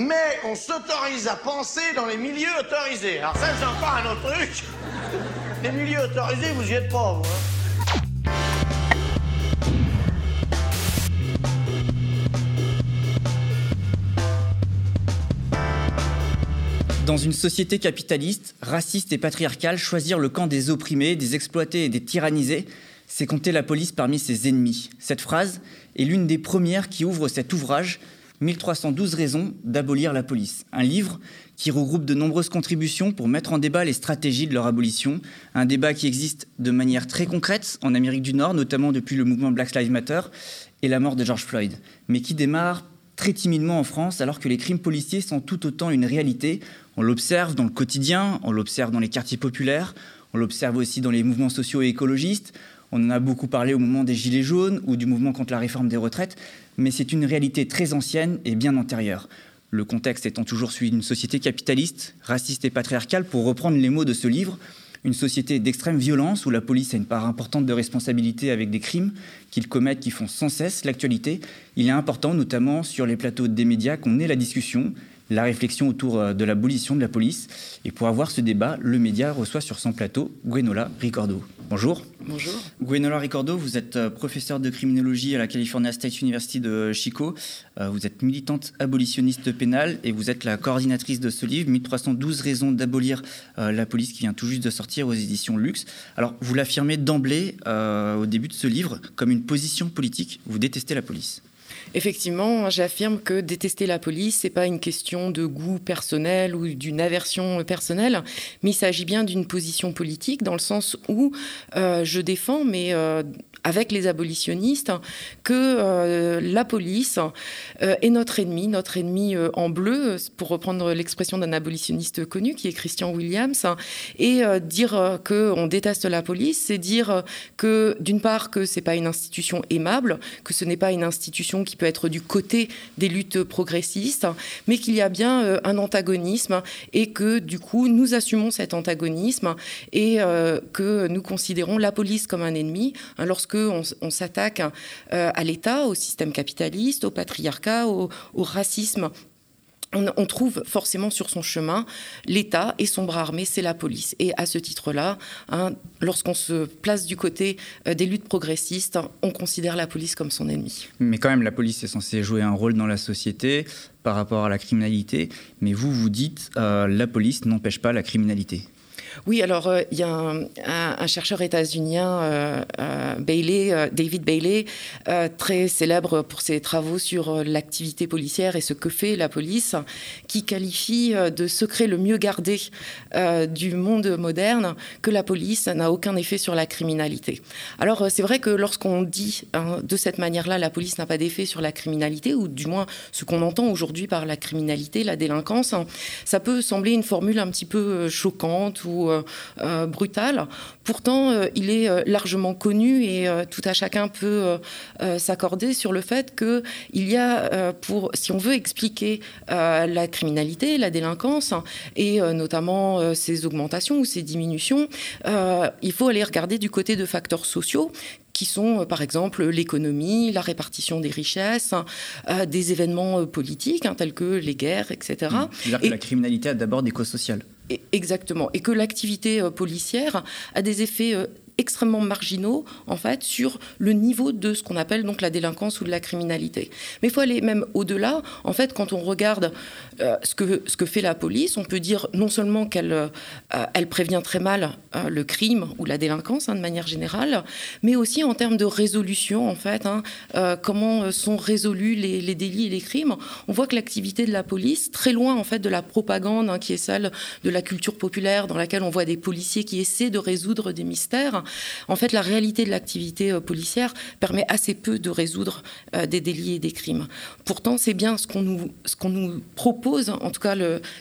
mais on s'autorise à penser dans les milieux autorisés. Alors ça, c'est encore un autre truc. Les milieux autorisés, vous y êtes pas, vous. Hein. Dans une société capitaliste, raciste et patriarcale, choisir le camp des opprimés, des exploités et des tyrannisés, c'est compter la police parmi ses ennemis. Cette phrase est l'une des premières qui ouvre cet ouvrage 1312 raisons d'abolir la police. Un livre qui regroupe de nombreuses contributions pour mettre en débat les stratégies de leur abolition. Un débat qui existe de manière très concrète en Amérique du Nord, notamment depuis le mouvement Black Lives Matter et la mort de George Floyd, mais qui démarre très timidement en France alors que les crimes policiers sont tout autant une réalité. On l'observe dans le quotidien, on l'observe dans les quartiers populaires, on l'observe aussi dans les mouvements sociaux et écologistes. On en a beaucoup parlé au moment des Gilets jaunes ou du mouvement contre la réforme des retraites, mais c'est une réalité très ancienne et bien antérieure. Le contexte étant toujours celui d'une société capitaliste, raciste et patriarcale, pour reprendre les mots de ce livre, une société d'extrême violence où la police a une part importante de responsabilité avec des crimes qu'ils commettent qui font sans cesse l'actualité. Il est important, notamment sur les plateaux des médias, qu'on ait la discussion, la réflexion autour euh, de l'abolition de la police. Et pour avoir ce débat, le média reçoit sur son plateau Gwenola Ricordo. Bonjour. Bonjour. Gwenola Ricordo, vous êtes euh, professeur de criminologie à la California State University de Chico. Euh, vous êtes militante abolitionniste pénale et vous êtes la coordinatrice de ce livre, 1312 raisons d'abolir la police, qui vient tout juste de sortir aux éditions Luxe. Alors, vous l'affirmez d'emblée au début de ce livre comme une position politique. Vous détestez la police. Effectivement, j'affirme que détester la police, c'est pas une question de goût personnel ou d'une aversion personnelle, mais il s'agit bien d'une position politique dans le sens où euh, je défends, mais euh, avec les abolitionnistes, que euh, la police est notre ennemi, notre ennemi en bleu, pour reprendre l'expression d'un abolitionniste connu qui est Christian Williams, et dire que on déteste la police, c'est dire que d'une part que c'est pas une institution aimable, que ce n'est pas une institution qui peut être du côté des luttes progressistes, mais qu'il y a bien euh, un antagonisme et que du coup nous assumons cet antagonisme et euh, que nous considérons la police comme un ennemi hein, lorsque on, s'attaque euh, à l'État, au système capitaliste, au patriarcat, au racisme on, trouve forcément sur son chemin l'État et son bras armé, c'est la police. Et à ce titre-là, hein, lorsqu'on se place du côté euh, des luttes progressistes, on considère la police comme son ennemi. Mais quand même, la police est censée jouer un rôle dans la société par rapport à la criminalité. Mais vous, vous dites, euh, la police n'empêche pas la criminalité. Oui, alors euh, il y a un, chercheur états-unien, euh, euh, Bailey, David Bailey, très célèbre pour ses travaux sur l'activité policière et ce que fait la police, qui qualifie de secret le mieux gardé du monde moderne que la police n'a aucun effet sur la criminalité. Alors c'est vrai que lorsqu'on dit hein, de cette manière-là, la police n'a pas d'effet sur la criminalité, ou du moins ce qu'on entend aujourd'hui par la criminalité, la délinquance, ça peut sembler une formule un petit peu choquante ou euh, euh, brutal. Pourtant, euh, il est largement connu et tout à chacun peut s'accorder sur le fait qu'il y a, pour, si on veut expliquer la criminalité, la délinquance, et notamment ces augmentations ou ces diminutions, il faut aller regarder du côté de facteurs sociaux qui sont par exemple l'économie, la répartition des richesses, des événements politiques hein, tels que les guerres, etc. Mmh. Et, la criminalité a d'abord des causes sociales. Exactement. Et que l'activité euh, policière a des effets euh, extrêmement marginaux en fait sur le niveau de ce qu'on appelle donc la délinquance ou de la criminalité. Mais il faut aller même au-delà. En fait, quand on regarde euh, ce, que, ce que fait la police, on peut dire non seulement qu'elle euh, elle prévient très mal euh, le crime ou la délinquance hein, de manière générale, mais aussi en termes de résolution en fait, hein, comment sont résolus les, les, délits et les crimes. On voit que l'activité de la police, très loin en fait de la propagande hein, qui est celle de la culture populaire, dans laquelle on voit des policiers qui essaient de résoudre des mystères, en fait, la réalité de l'activité euh, policière permet assez peu de résoudre euh, des délits et des crimes. Pourtant, c'est bien ce qu'on nous, propose, en tout cas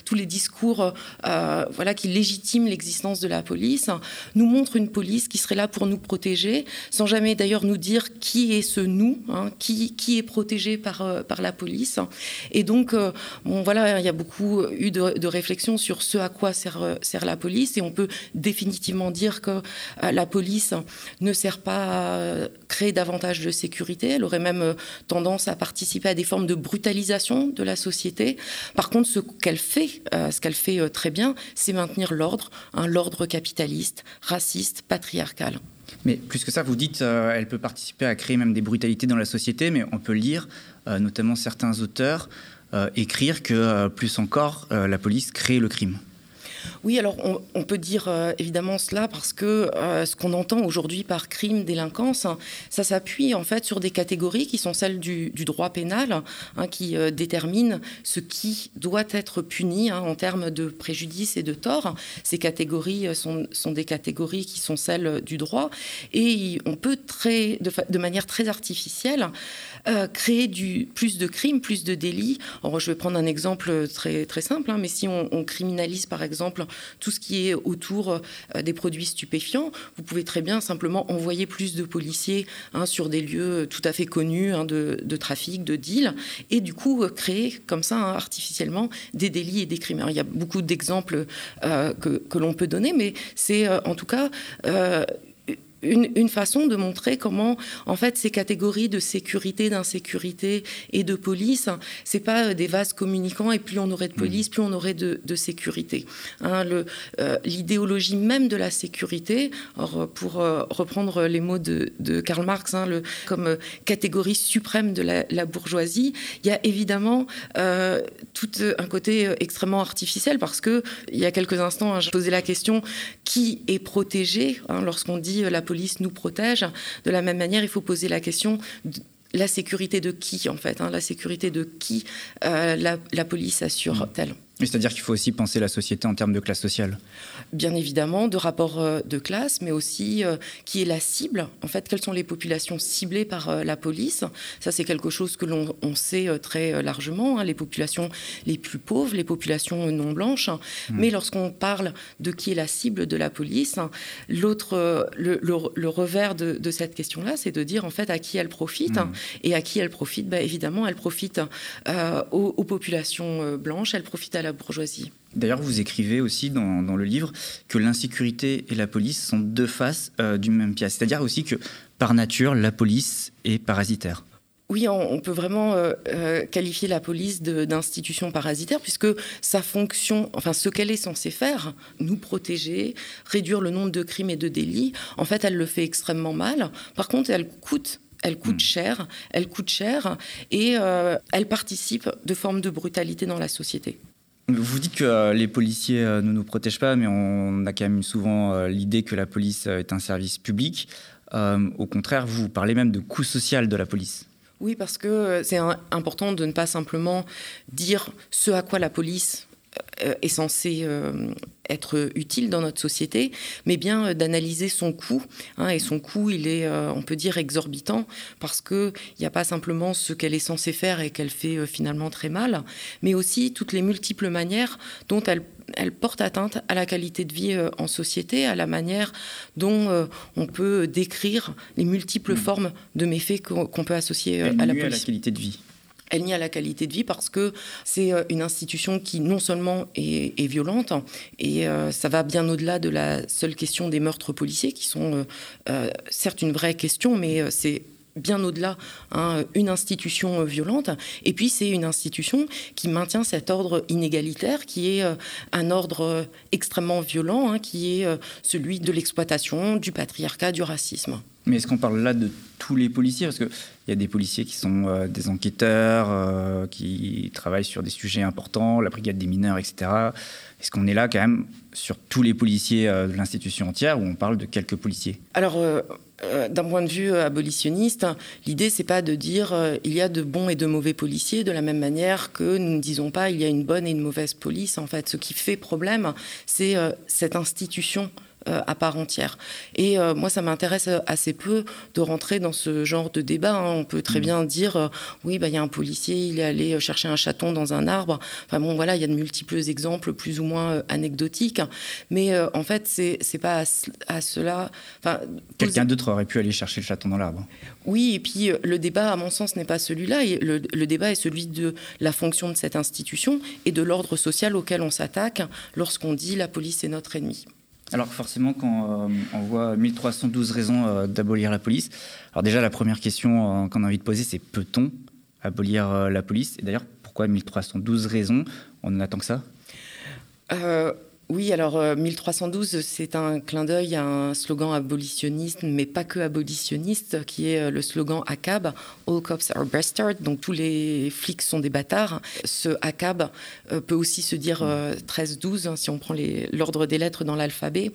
tous les discours euh, voilà, qui légitiment l'existence de la police, nous montrent une police qui serait là pour nous protéger, sans jamais d'ailleurs nous dire qui est ce nous, hein, qui, est protégé par, la police. Et donc, voilà, il y a beaucoup eu de, de réflexions sur ce à quoi sert, sert la police, et on peut définitivement dire que la police police ne sert pas à créer davantage de sécurité, elle aurait même tendance à participer à des formes de brutalisation de la société. Par contre, ce qu'elle fait, ce qu'elle fait très bien, c'est maintenir l'ordre, un l'ordre capitaliste, raciste, patriarcal. Mais plus que ça, vous dites, euh, elle peut participer à créer même des brutalités dans la société, mais on peut lire, euh, notamment certains auteurs, euh, écrire que plus encore, la police crée le crime. Oui, alors on, peut dire euh, évidemment cela parce que euh, ce qu'on entend aujourd'hui par crime, délinquance, ça s'appuie en fait sur des catégories qui sont celles du, droit pénal, hein, qui euh, déterminent ce qui doit être puni hein, en termes de préjudice et de tort. Ces catégories sont, des catégories qui sont celles du droit et on peut très, de, manière très artificielle créer du, plus de crimes, plus de délits. Alors, je vais prendre un exemple très, simple, hein, mais si on criminalise par exemple tout ce qui est autour euh, des produits stupéfiants, vous pouvez très bien simplement envoyer plus de policiers hein, sur des lieux tout à fait connus hein, de, trafic, de deal, et du coup euh, créer comme ça hein, artificiellement des délits et des crimes. il y a beaucoup d'exemples euh, que l'on peut donner, mais c'est en tout cas une, façon de montrer comment, en fait, ces catégories de sécurité, d'insécurité et de police, c'est pas euh, des vases communicants et plus on aurait de mmh. police, plus on aurait de, sécurité. Hein, euh, l'idéologie même de la sécurité, pour euh, reprendre les mots de, Karl Marx, hein, le, comme catégorie suprême de la, bourgeoisie, il y a évidemment tout un côté extrêmement artificiel parce que il y a quelques instants, hein, j'ai posé la question qui est protégé lorsqu'on dit la police nous protège. De la même manière, il faut poser la question la sécurité de qui, en fait hein, La sécurité de qui euh, la, police assure-t-elle c'est-à-dire qu'il faut aussi penser la société en termes de classe sociale Bien évidemment, de rapport euh, de classe, mais aussi euh, qui est la cible. En fait, quelles sont les populations ciblées par euh, la police? Ça, c'est quelque chose que l'on sait très largement. Hein, les populations les plus pauvres, les populations non blanches. Hmm. Mais lorsqu'on parle de qui est la cible de la police, l'autre, le, revers de, cette question-là, c'est de dire en fait à qui elle profite. Hmm. Et à qui elle profite? Bah, Évidemment, elle profite aux, aux, populations blanches, elle profite à la bourgeoisie. D'ailleurs, vous écrivez aussi dans, le livre que l'insécurité et la police sont deux faces euh, d'une même pièce. C'est-à-dire aussi que, par nature, la police est parasitaire. Oui, on, peut vraiment euh, euh, qualifier la police d'institution parasitaire, puisque sa fonction, enfin ce qu'elle est censée faire, nous protéger, réduire le nombre de crimes et de délits, en fait, elle le fait extrêmement mal. Par contre, elle coûte elle coûte hmm. cher, elle coûte cher et elle participe de formes de brutalité dans la société. Vous dites que euh, les policiers euh, ne nous protègent pas, mais on a quand même souvent euh, l'idée que la police est un service public. au contraire, vous parlez même de coût social de la police. Oui, parce que c'est important de ne pas simplement dire ce à quoi la police est censée être utile dans notre société, mais bien euh, d'analyser son coût. Hein, et son coût, il est, euh, on peut dire, exorbitant, parce qu'il n'y a pas simplement ce qu'elle est censée faire et qu'elle fait euh, finalement très mal, mais aussi toutes les multiples manières dont elle elle porte atteinte à la qualité de vie en société, à la manière dont on peut décrire les multiples mmh. formes de méfaits qu'on peut associer à la police. À la qualité de vie elle nie à la qualité de vie parce que c'est euh, une institution qui non seulement est, violente, et euh, ça va bien au-delà de la seule question des meurtres policiers, qui sont euh, certes une vraie question, mais c'est bien au-delà, hein, une institution violente. Et puis c'est une institution qui maintient cet ordre inégalitaire, qui est un ordre extrêmement violent, hein, qui est celui de l'exploitation, du patriarcat, du racisme. Mais est-ce qu'on parle là de tous les policiers? Parce qu'il y a des policiers qui sont euh, des enquêteurs, euh, qui travaillent sur des sujets importants, la brigade des mineurs, etc. Est-ce qu'on est là quand même sur tous les policiers euh, de l'institution entière ou on parle de quelques policiers? Alors, d'un point de vue abolitionniste, l'idée, c'est pas de dire il y a de bons et de mauvais policiers, de la même manière que nous ne disons pas il y a une bonne et une mauvaise police. En fait, ce qui fait problème, c'est cette institution euh, à part entière. Et euh, moi, ça m'intéresse assez peu de rentrer dans ce genre de débat. Hein. On peut très mmh. bien dire, euh, oui, bah, il y a un policier, il est allé chercher un chaton dans un arbre. Enfin bon, voilà, il y a de multiples exemples plus ou moins anecdotiques. Mais en fait, c'est n'est pas à, cela... Quelqu'un d'autre aurait pu aller chercher le chaton dans l'arbre. Oui, et puis le débat, à mon sens, n'est pas celui-là. Le, le débat est celui de la fonction de cette institution et de l'ordre social auquel on s'attaque lorsqu'on dit la police est notre ennemi. Alors forcément, quand on voit 1312 raisons d'abolir la police, alors déjà la première question qu'on a envie de poser, c'est peut-on abolir la police? Et d'ailleurs, pourquoi 1312 raisons? On en attend que ça? Oui, alors 1312, euh, c'est un clin d'œil à un slogan abolitionniste, mais pas que abolitionniste, qui est euh, le slogan ACAB, All Cops are Bastards, donc tous les flics sont des bâtards. Ce ACAB euh, peut aussi se dire 1312, hein, si on prend l'ordre des lettres dans l'alphabet.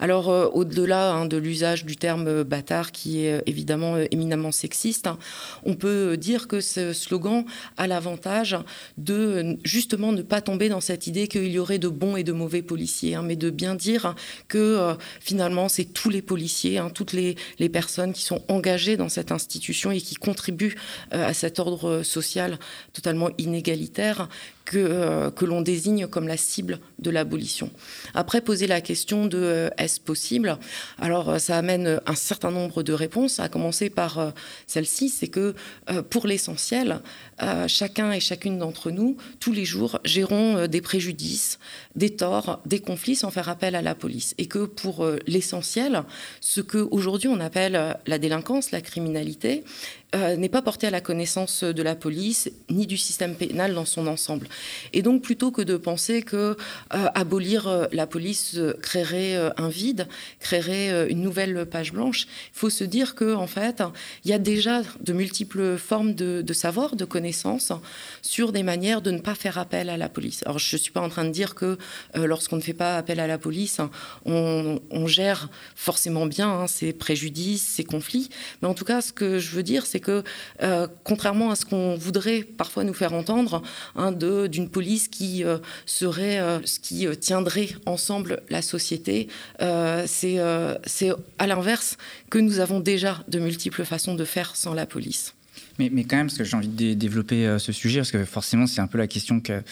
Alors, au-delà hein, de l'usage du terme bâtard, qui est évidemment éminemment sexiste, hein, on peut dire que ce slogan a l'avantage de justement ne pas tomber dans cette idée qu'il y aurait de bons et de mauvais Hein, mais de bien dire que euh, finalement, c'est tous les policiers, hein, toutes les, personnes qui sont engagées dans cette institution et qui contribuent euh, à cet ordre social totalement inégalitaire que, euh, que l'on désigne comme la cible de l'abolition. Après, poser la question de est-ce possible? Alors, ça amène un certain nombre de réponses, à commencer par celle-ci, c'est que pour l'essentiel, chacun et chacune d'entre nous, tous les jours, gérons des préjudices, des torts, des conflits sans faire appel à la police. Et que pour euh, l'essentiel, ce qu'aujourd'hui on appelle euh, la délinquance, la criminalité, euh, n'est pas porté à la connaissance de la police ni du système pénal dans son ensemble. Et donc, plutôt que de penser que euh, abolir euh, la police créerait un vide, créerait une nouvelle page blanche, il faut se dire que en fait, il y a déjà de multiples formes de, savoir, de connaissances sur des manières de ne pas faire appel à la police. Alors, je suis pas en train de dire que lorsqu'on ne fait pas appel à la police, on, gère forcément bien hein, ces préjudices, ces conflits. Mais en tout cas, ce que je veux dire, c'est que, euh, contrairement à ce qu'on voudrait parfois nous faire entendre, hein, d'une police qui euh, serait, euh, ce qui tiendrait ensemble la société, c'est à l'inverse que nous avons déjà de multiples façons de faire sans la police. Mais, quand même, parce que j'ai envie de développer ce sujet, parce que forcément, c'est un peu la question que,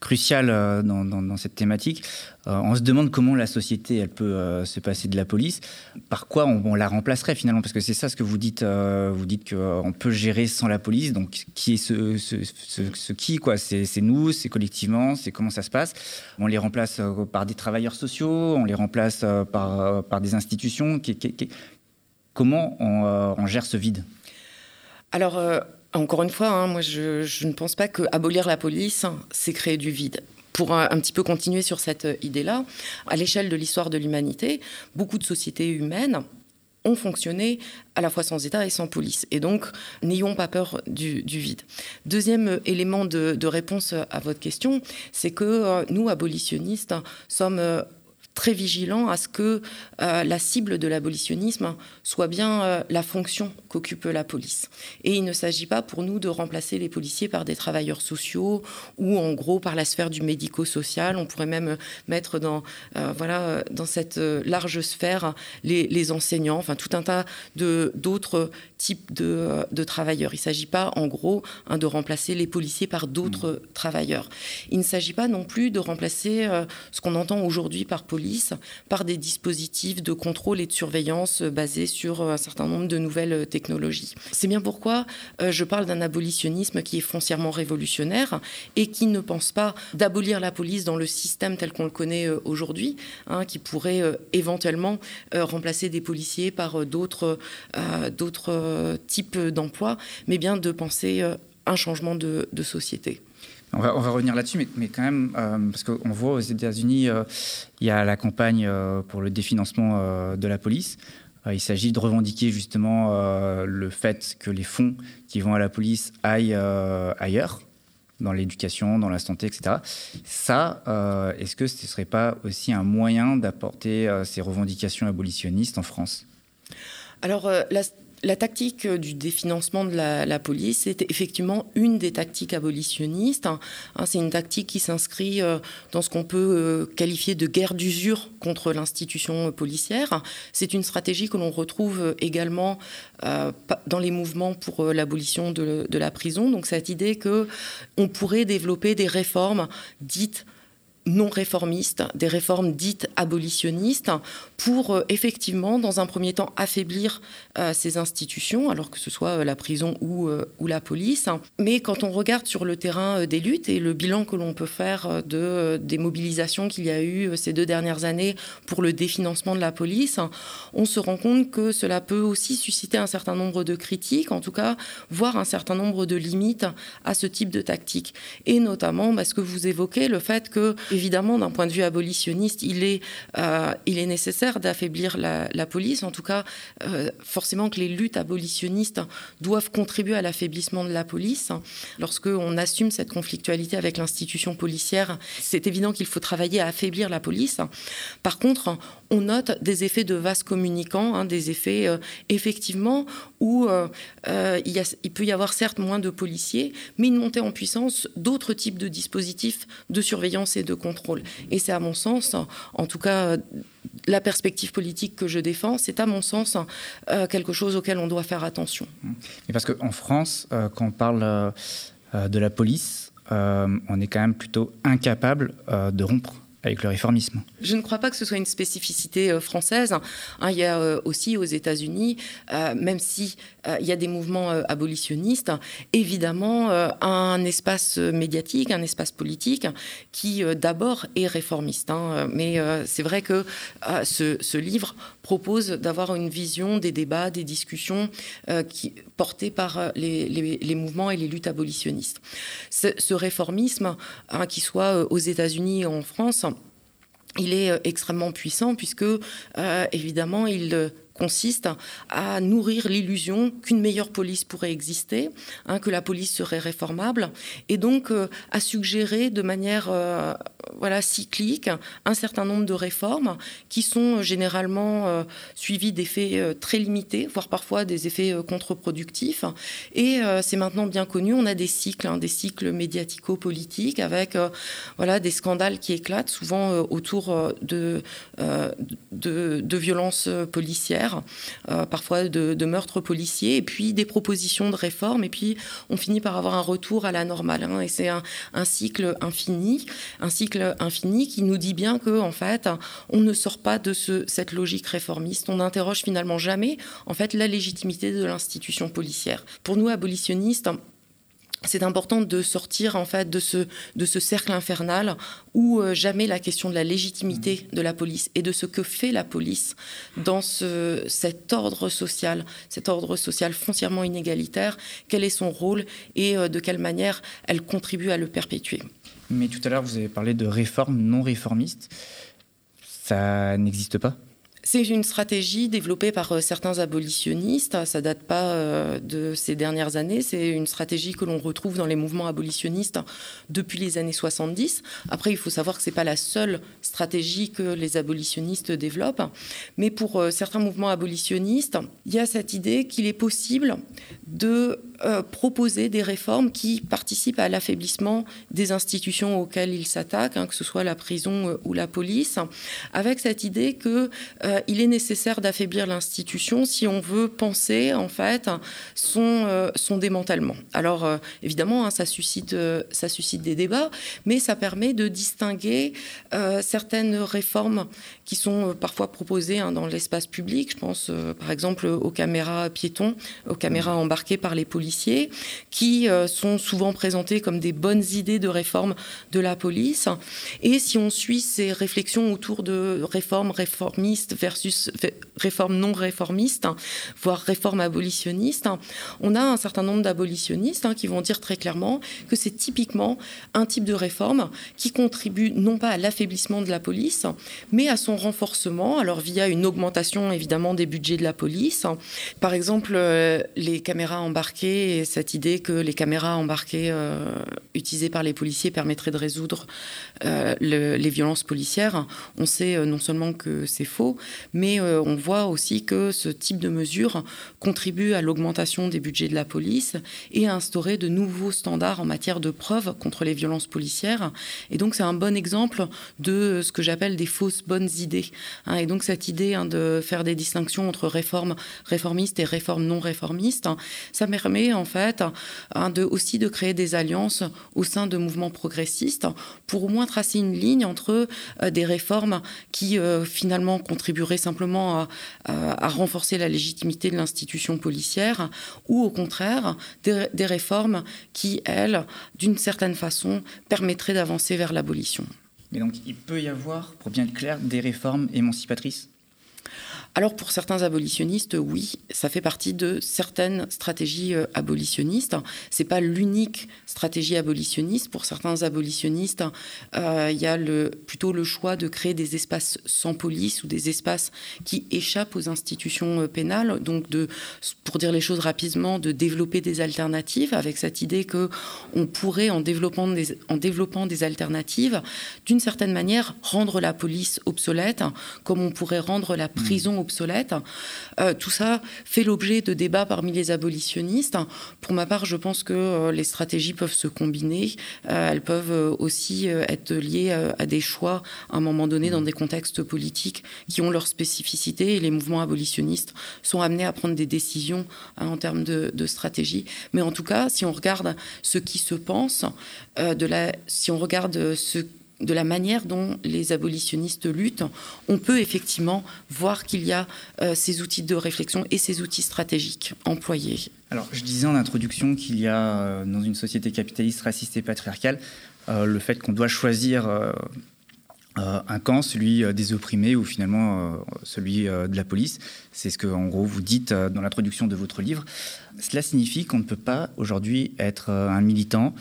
cruciale dans, dans, cette thématique. Euh, on se demande comment la société elle peut euh, se passer de la police. Par quoi on, la remplacerait finalement? Parce que c'est ça ce que vous dites. Euh, vous dites qu'on peut gérer sans la police. Donc qui est ce, qui quoi? C'est nous, c'est collectivement, c'est comment ça se passe? On les remplace par des travailleurs sociaux, on les remplace par des institutions. comment on, gère ce vide? Alors. Encore une fois, hein, moi je, ne pense pas que abolir la police, c'est créer du vide pour un, petit peu continuer sur cette idée-là, à l'échelle de l'histoire de l'humanité, beaucoup de sociétés humaines ont fonctionné à la fois sans État et sans police. Et donc, n'ayons pas peur du, vide. Deuxième élément de, réponse à votre question, c'est que euh, nous, abolitionnistes, sommes euh, très vigilant à ce que euh, la cible de l'abolitionnisme soit bien euh, la fonction qu'occupe la police. Et il ne s'agit pas pour nous de remplacer les policiers par des travailleurs sociaux ou en gros par la sphère du médico-social. On pourrait même mettre dans, euh, voilà, dans cette large sphère les, les, enseignants, enfin tout un tas d'autres types de, de, travailleurs. Il ne s'agit pas en gros hein, de remplacer les policiers par d'autres mmh. travailleurs. Il ne s'agit pas non plus de remplacer ce qu'on entend aujourd'hui par police par des dispositifs de contrôle et de surveillance basés sur un certain nombre de nouvelles technologies. C'est bien pourquoi euh, je parle d'un abolitionnisme qui est foncièrement révolutionnaire et qui ne pense pas d'abolir la police dans le système tel qu'on le connaît euh, aujourd'hui, hein, qui pourrait euh, éventuellement remplacer des policiers par d'autres types d'emplois, mais bien de penser un changement de société. On va, revenir là-dessus, mais, quand même, euh, parce qu'on voit aux États-Unis, euh, il y a la campagne euh, pour le définancement de la police. il s'agit de revendiquer justement le fait que les fonds qui vont à la police aillent ailleurs, dans l'éducation, dans la santé, etc. Ça, est-ce que ce ne serait pas aussi un moyen d'apporter ces revendications abolitionnistes en France? Alors, la, la tactique du définancement de la, police est effectivement une des tactiques abolitionnistes. Hein, c'est une tactique qui s'inscrit euh, dans ce qu'on peut euh, qualifier de guerre d'usure contre l'institution policière. C'est une stratégie que l'on retrouve également euh, dans les mouvements pour l'abolition de, de, la prison. Donc cette idée que on pourrait développer des réformes dites non réformistes, des réformes dites abolitionnistes, pour effectivement, dans un premier temps, affaiblir ces institutions, alors que ce soit la prison ou, la police. Mais quand on regarde sur le terrain des luttes et le bilan que l'on peut faire de, des mobilisations qu'il y a eu ces deux dernières années pour le définancement de la police, on se rend compte que cela peut aussi susciter un certain nombre de critiques, en tout cas, voire un certain nombre de limites à ce type de tactique. Et notamment, parce que vous évoquez, le fait que, évidemment, d'un point de vue abolitionniste, il est, euh, il est nécessaire d'affaiblir la, police. En tout cas, euh, forcément que les luttes abolitionnistes doivent contribuer à l'affaiblissement de la police. Lorsqu'on assume cette conflictualité avec l'institution policière, c'est évident qu'il faut travailler à affaiblir la police. Par contre, on note des effets de vase communicants, hein, des effets euh, effectivement où euh, il, il, peut y avoir certes moins de policiers, mais une montée en puissance d'autres types de dispositifs de surveillance et de contrôle. Et c'est à mon sens, en tout cas la perspective politique que je défends, c'est à mon sens quelque chose auquel on doit faire attention. Mais parce qu'en France, quand on parle de la police, on est quand même plutôt incapable de rompre le réformisme. Je ne crois pas que ce soit une spécificité euh, française. Hein, il y a euh, aussi aux États-Unis, euh, même si il y a des mouvements abolitionnistes, évidemment un espace médiatique, un espace politique qui d'abord est réformiste. Hein. mais c'est vrai que ce, livre propose d'avoir une vision des débats, des discussions portées par les, mouvements et les luttes abolitionnistes. Ce, réformisme, hein, qu'il soit aux États-Unis ou en France, il est euh, extrêmement puissant puisque, euh, évidemment, il euh, consiste à nourrir l'illusion qu'une meilleure police pourrait exister, hein, que la police serait réformable, et donc euh, à suggérer de manière euh, voilà cyclique un certain nombre de réformes qui sont généralement euh, suivies d'effets très limités, voire parfois des effets contre-productifs. Et c'est maintenant bien connu, on a des cycles, hein, des cycles médiatico-politiques avec voilà des scandales qui éclatent souvent autour de, de violences policières euh, parfois de, meurtres policiers, et puis des propositions de réforme, et puis on finit par avoir un retour à la normale. Hein. et c'est un, cycle infini, un cycle infini qui nous dit bien que en fait, on ne sort pas de ce, cette logique réformiste. On n'interroge finalement jamais en fait la légitimité de l'institution policière. Pour nous abolitionnistes, c'est important de sortir en fait de ce, de ce cercle infernal où euh, jamais la question de la légitimité de la police et de ce que fait la police dans ce, cet ordre social, cet ordre social foncièrement inégalitaire, quel est son rôle et euh, de quelle manière elle contribue à le perpétuer. Mais tout à l'heure, vous avez parlé de réforme non réformiste. Ça n'existe pas? C'est une stratégie développée par euh, certains abolitionnistes. Ça date pas euh, de ces dernières années. C'est une stratégie que l'on retrouve dans les mouvements abolitionnistes depuis les années 70. Après, il faut savoir que c'est pas la seule stratégie que les abolitionnistes développent. Mais pour euh, certains mouvements abolitionnistes, il y a cette idée qu'il est possible de proposer des réformes qui participent à l'affaiblissement des institutions auxquelles ils s'attaquent, hein, que ce soit la prison ou la police, avec cette idée que euh, est nécessaire d'affaiblir l'institution si on veut penser en fait son, euh, démantèlement. Alors euh, évidemment, hein, ça suscite des débats, mais ça permet de distinguer certaines réformes qui sont parfois proposées hein, dans l'espace public. Je pense par exemple aux caméras piétons, aux caméras embarquées par les policiers, qui sont souvent présentées comme des bonnes idées de réforme de la police. Et si on suit ces réflexions autour de réformes réformistes versus réforme non réformiste, voire réforme abolitionniste, on a un certain nombre d'abolitionnistes hein, qui vont dire très clairement que c'est typiquement un type de réforme qui contribue non pas à l'affaiblissement de la police, mais à son renforcement, alors via une augmentation évidemment des budgets de la police. Par exemple, euh, les caméras embarquées et cette idée que les caméras embarquées euh, utilisées par les policiers permettraient de résoudre euh, les violences policières. On sait non seulement que c'est faux, mais on voit aussi que ce type de mesure contribue à l'augmentation des budgets de la police et à instaurer de nouveaux standards en matière de preuves contre les violences policières. Et donc c'est un bon exemple de ce que j'appelle des fausses bonnes idées. Hein. et donc cette idée hein, de faire des distinctions entre réformes réformistes et réformes non réformistes, ça permet en fait, hein, aussi de créer des alliances au sein de mouvements progressistes pour au moins tracer une ligne entre des réformes qui finalement contribueraient simplement à, renforcer la légitimité de l'institution policière ou au contraire des réformes qui, elles, d'une certaine façon, permettraient d'avancer vers l'abolition. Mais donc il peut y avoir, pour bien être clair, des réformes émancipatrices alors pour certains abolitionnistes, oui, ça fait partie de certaines stratégies euh, abolitionnistes. C'est pas l'unique stratégie abolitionniste. Pour certains abolitionnistes, euh, il y a plutôt le choix de créer des espaces sans police ou des espaces qui échappent aux institutions euh, pénales. Donc pour dire les choses rapidement, de développer des alternatives avec cette idée que on pourrait en développant des alternatives, d'une certaine manière rendre la police obsolète, comme on pourrait rendre la prison obsolète obsolète. Euh, tout ça fait l'objet de débats parmi les abolitionnistes. Pour ma part, je pense que euh, les stratégies peuvent se combiner. Euh, elles peuvent aussi être liées à des choix à un moment donné dans des contextes politiques qui ont leur spécificité et les mouvements abolitionnistes sont amenés à prendre des décisions hein, en termes de, de, stratégie. Mais en tout cas, si on regarde ce qui se pense, de la, si on regarde ce de la manière dont les abolitionnistes luttent, on peut effectivement voir qu'il y a euh, ces outils de réflexion et ces outils stratégiques employés. Alors, je disais en introduction qu'il y a euh, dans une société capitaliste, raciste et patriarcale, euh, le fait qu'on doit choisir un camp, celui des opprimés ou finalement celui de la police. C'est ce que, en gros, vous dites dans l'introduction de votre livre. Cela signifie qu'on ne peut pas aujourd'hui être un militant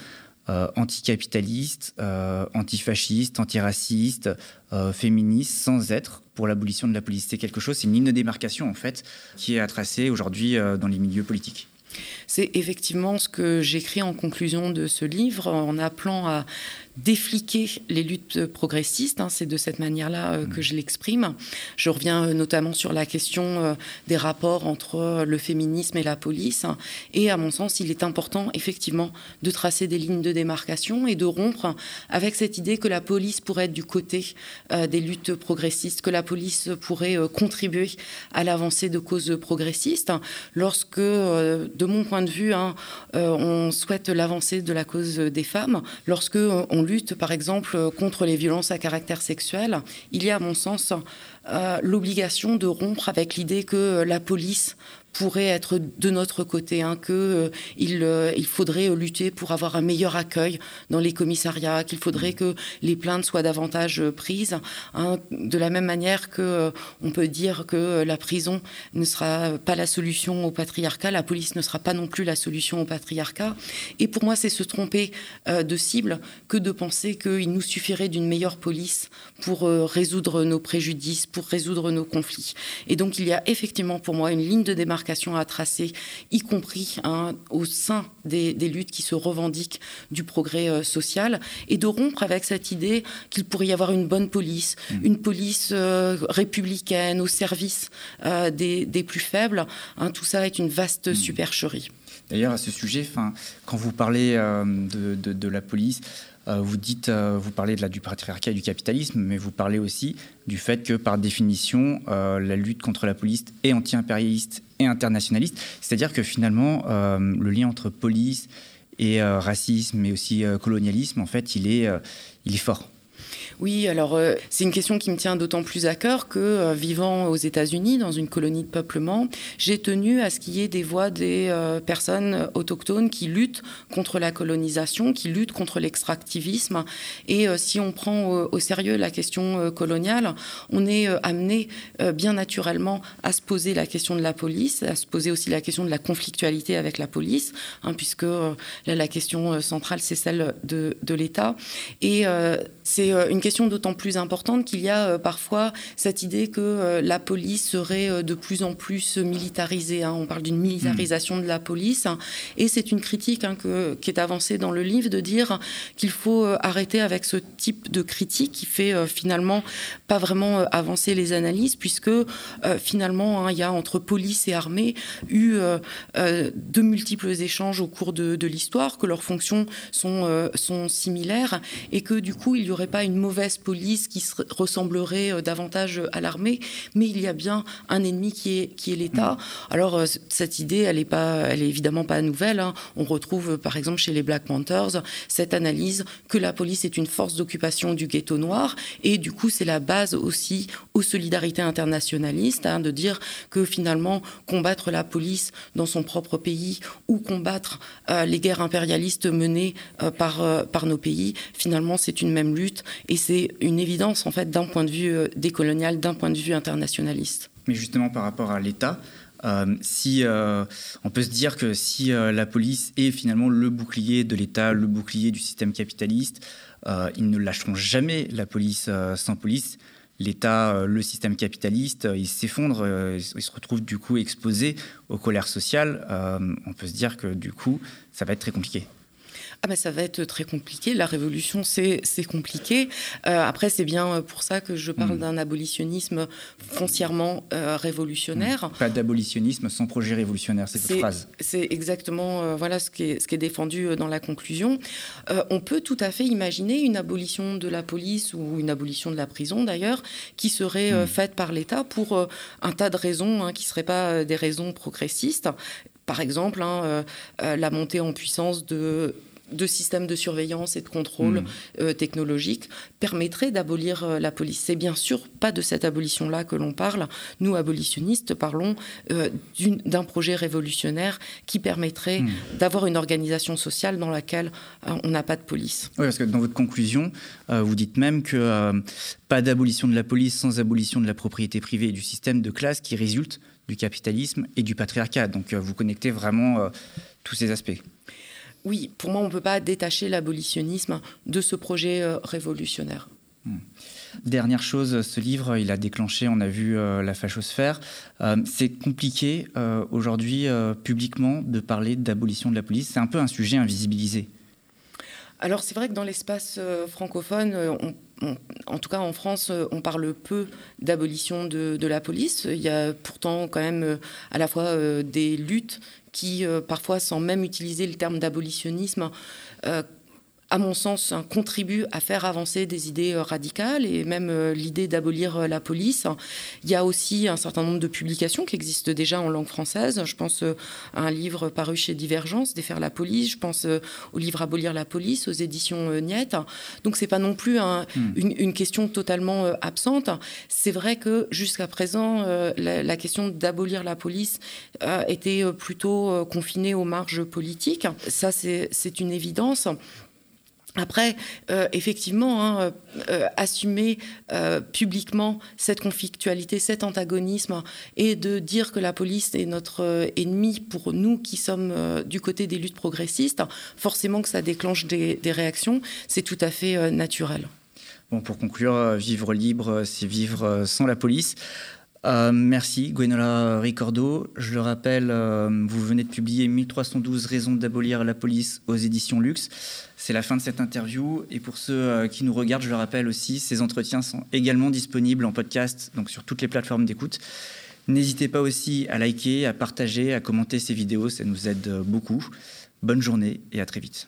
euh, anticapitaliste, euh, antifasciste, antiraciste, euh, féministe, sans être pour l'abolition de la police. C'est quelque chose, c'est une ligne de démarcation en fait, qui est à tracer aujourd'hui dans les milieux politiques. C'est effectivement ce que j'écris en conclusion de ce livre, en appelant à défliquer les luttes progressistes. Hein, c'est de cette manière-là euh, que je l'exprime. Je reviens euh, notamment sur la question euh, des rapports entre le féminisme et la police. Et à mon sens, il est important effectivement de tracer des lignes de démarcation et de rompre avec cette idée que la police pourrait être du côté des luttes progressistes, que la police pourrait contribuer à l'avancée de causes progressistes. Lorsque, de mon point de vue, hein, on souhaite l'avancée de la cause des femmes, lorsque on lutte, par exemple, contre les violences à caractère sexuel, il y a, à mon sens, euh, l'obligation de rompre avec l'idée que la police pourrait être de notre côté, hein, qu'il euh, euh, il faudrait lutter pour avoir un meilleur accueil dans les commissariats, qu'il faudrait que les plaintes soient davantage prises, hein, de la même manière que on peut dire que la prison ne sera pas la solution au patriarcat, la police ne sera pas non plus la solution au patriarcat. Et pour moi, c'est se tromper de cible que de penser qu'il nous suffirait d'une meilleure police pour résoudre nos préjudices, pour résoudre nos conflits. Et donc il y a effectivement pour moi une ligne de démarcation à tracer, y compris hein, au sein des, luttes qui se revendiquent du progrès euh, social, et de rompre avec cette idée qu'il pourrait y avoir une bonne police, mmh. une police euh, républicaine au service euh, des, plus faibles. Hein, tout ça est une vaste mmh. supercherie. D'ailleurs, à ce sujet, quand vous parlez de, la police, vous dites, euh, vous parlez de la, du patriarcat et du capitalisme, mais vous parlez aussi du fait que, par définition, euh, la lutte contre la police est anti-impérialiste et internationaliste. C'est-à-dire que finalement, le lien entre police et racisme, mais aussi colonialisme, en fait, il est fort. Oui, alors euh, c'est une question qui me tient d'autant plus à cœur que, euh, vivant aux États-Unis, dans une colonie de peuplement, j'ai tenu à ce qu'il y ait des voix des euh, personnes autochtones qui luttent contre la colonisation, qui luttent contre l'extractivisme. Et si on prend au, sérieux la question coloniale, on est amené bien naturellement à se poser la question de la police, à se poser aussi la question de la conflictualité avec la police, hein, puisque la question centrale, c'est celle de, de l'État. Et c'est une question d'autant plus importante qu'il y a euh, parfois cette idée que euh, la police serait euh, de plus en plus militarisée. Hein. On parle d'une militarisation de la police. Et c'est une critique hein, qui est avancée dans le livre de dire qu'il faut arrêter avec ce type de critique qui fait finalement pas vraiment avancer les analyses, puisque finalement, hein, il y a entre police et armée eu de multiples échanges au cours de, l'histoire, que leurs fonctions sont similaires et que du coup, il n'y aurait pas une mauvaise police qui ressemblerait davantage à l'armée, mais il y a bien un ennemi qui est, l'État. Alors, cette idée, elle n'est évidemment pas nouvelle. Hein. On retrouve, par exemple, chez les Black Panthers, cette analyse que la police est une force d'occupation du ghetto noir, et du coup, c'est la base aussi aux solidarités internationalistes, hein, de dire que finalement, combattre la police dans son propre pays ou combattre euh, les guerres impérialistes menées euh, euh, par nos pays, finalement, c'est une même lutte, et c'est une évidence, en fait, d'un point de vue décolonial, d'un point de vue internationaliste. Mais justement, par rapport à l'État, si on peut se dire que si la police est finalement le bouclier de l'État, le bouclier du système capitaliste, ils ne lâcheront jamais la police sans police l'État, euh, le système capitaliste, euh, il s'effondre, euh, il se retrouve du coup exposé aux colères sociales. on peut se dire que du coup, ça va être très compliqué. Ah ben, ça va être très compliqué. La révolution, c'est compliqué. Euh, après, c'est bien pour ça que je parle hmm. d'un abolitionnisme foncièrement euh, révolutionnaire. Hmm. Pas d'abolitionnisme sans projet révolutionnaire, c'est cette phrase. C'est exactement euh, voilà ce qui, est, ce qui est défendu dans la conclusion. on peut tout à fait imaginer une abolition de la police ou une abolition de la prison, d'ailleurs, qui serait hmm. faite par l'État pour un tas de raisons hein, qui ne seraient pas des raisons progressistes. Par exemple, hein, la montée en puissance de de systèmes de surveillance et de contrôle mmh. euh, technologique permettrait d'abolir euh, la police. C'est bien sûr pas de cette abolition-là que l'on parle. Nous, abolitionnistes, parlons euh, d'un projet révolutionnaire qui permettrait mmh. d'avoir une organisation sociale dans laquelle on n'a pas de police. Oui, parce que dans votre conclusion, vous dites même que pas d'abolition de la police sans abolition de la propriété privée et du système de classe qui résulte du capitalisme et du patriarcat. Donc vous connectez vraiment tous ces aspects oui, pour moi, on ne peut pas détacher l'abolitionnisme de ce projet euh, révolutionnaire. Hmm. Dernière chose, ce livre, il a déclenché, on a vu euh, la fachosphère. Euh, c'est compliqué aujourd'hui publiquement de parler d'abolition de la police. C'est un peu un sujet invisibilisé. Alors c'est vrai que dans l'espace francophone, en tout cas en France, on parle peu d'abolition de, de, la police. Il y a pourtant quand même à la fois des luttes qui, euh, parfois, sans même utiliser le terme d'abolitionnisme, euh, à mon sens, contribue à faire avancer des idées euh, radicales et même euh, l'idée d'abolir euh, la police. Il y a aussi un certain nombre de publications qui existent déjà en langue française. Je pense à un livre paru chez Divergence, Défaire la police. Je pense au livre Abolir la police aux éditions Niette. Donc c'est pas non plus hmm. une, question totalement absente. C'est vrai que jusqu'à présent, la, la, question d'abolir la police était plutôt confinée aux marges politiques. Ça, c'est une évidence. Après, euh, effectivement, hein, euh, euh, assumer publiquement cette conflictualité, cet antagonisme, et de dire que la police est notre ennemi pour nous qui sommes du côté des luttes progressistes, forcément que ça déclenche des, des réactions, c'est tout à fait naturel. Bon, pour conclure, vivre libre, c'est vivre sans la police. Euh, merci Gwenola Ricordo. Je le rappelle, euh, vous venez de publier 1312 raisons d'abolir la police aux éditions Luxe. C'est la fin de cette interview. Et pour ceux euh, qui nous regardent, je le rappelle aussi, ces entretiens sont également disponibles en podcast, donc sur toutes les plateformes d'écoute. N'hésitez pas aussi à liker, à partager, à commenter ces vidéos, ça nous aide beaucoup. Bonne journée et à très vite.